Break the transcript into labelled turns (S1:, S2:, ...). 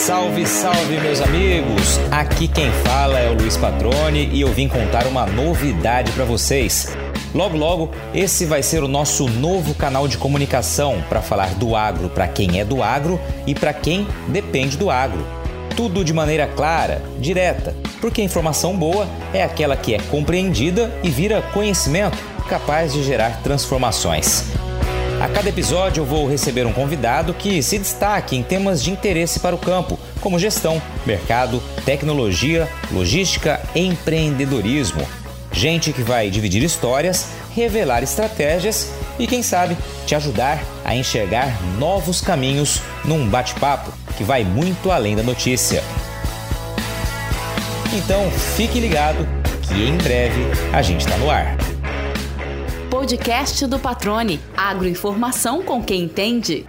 S1: Salve, salve, meus amigos! Aqui quem fala é o Luiz Patrone e eu vim contar uma novidade para vocês. Logo, logo, esse vai ser o nosso novo canal de comunicação para falar do agro para quem é do agro e para quem depende do agro. Tudo de maneira clara, direta, porque a informação boa é aquela que é compreendida e vira conhecimento capaz de gerar transformações. A cada episódio eu vou receber um convidado que se destaque em temas de interesse para o campo, como gestão, mercado, tecnologia, logística, empreendedorismo. Gente que vai dividir histórias, revelar estratégias e, quem sabe, te ajudar a enxergar novos caminhos num bate-papo que vai muito além da notícia. Então fique ligado que em breve a gente está no ar.
S2: Podcast do Patrone. Agroinformação com quem entende.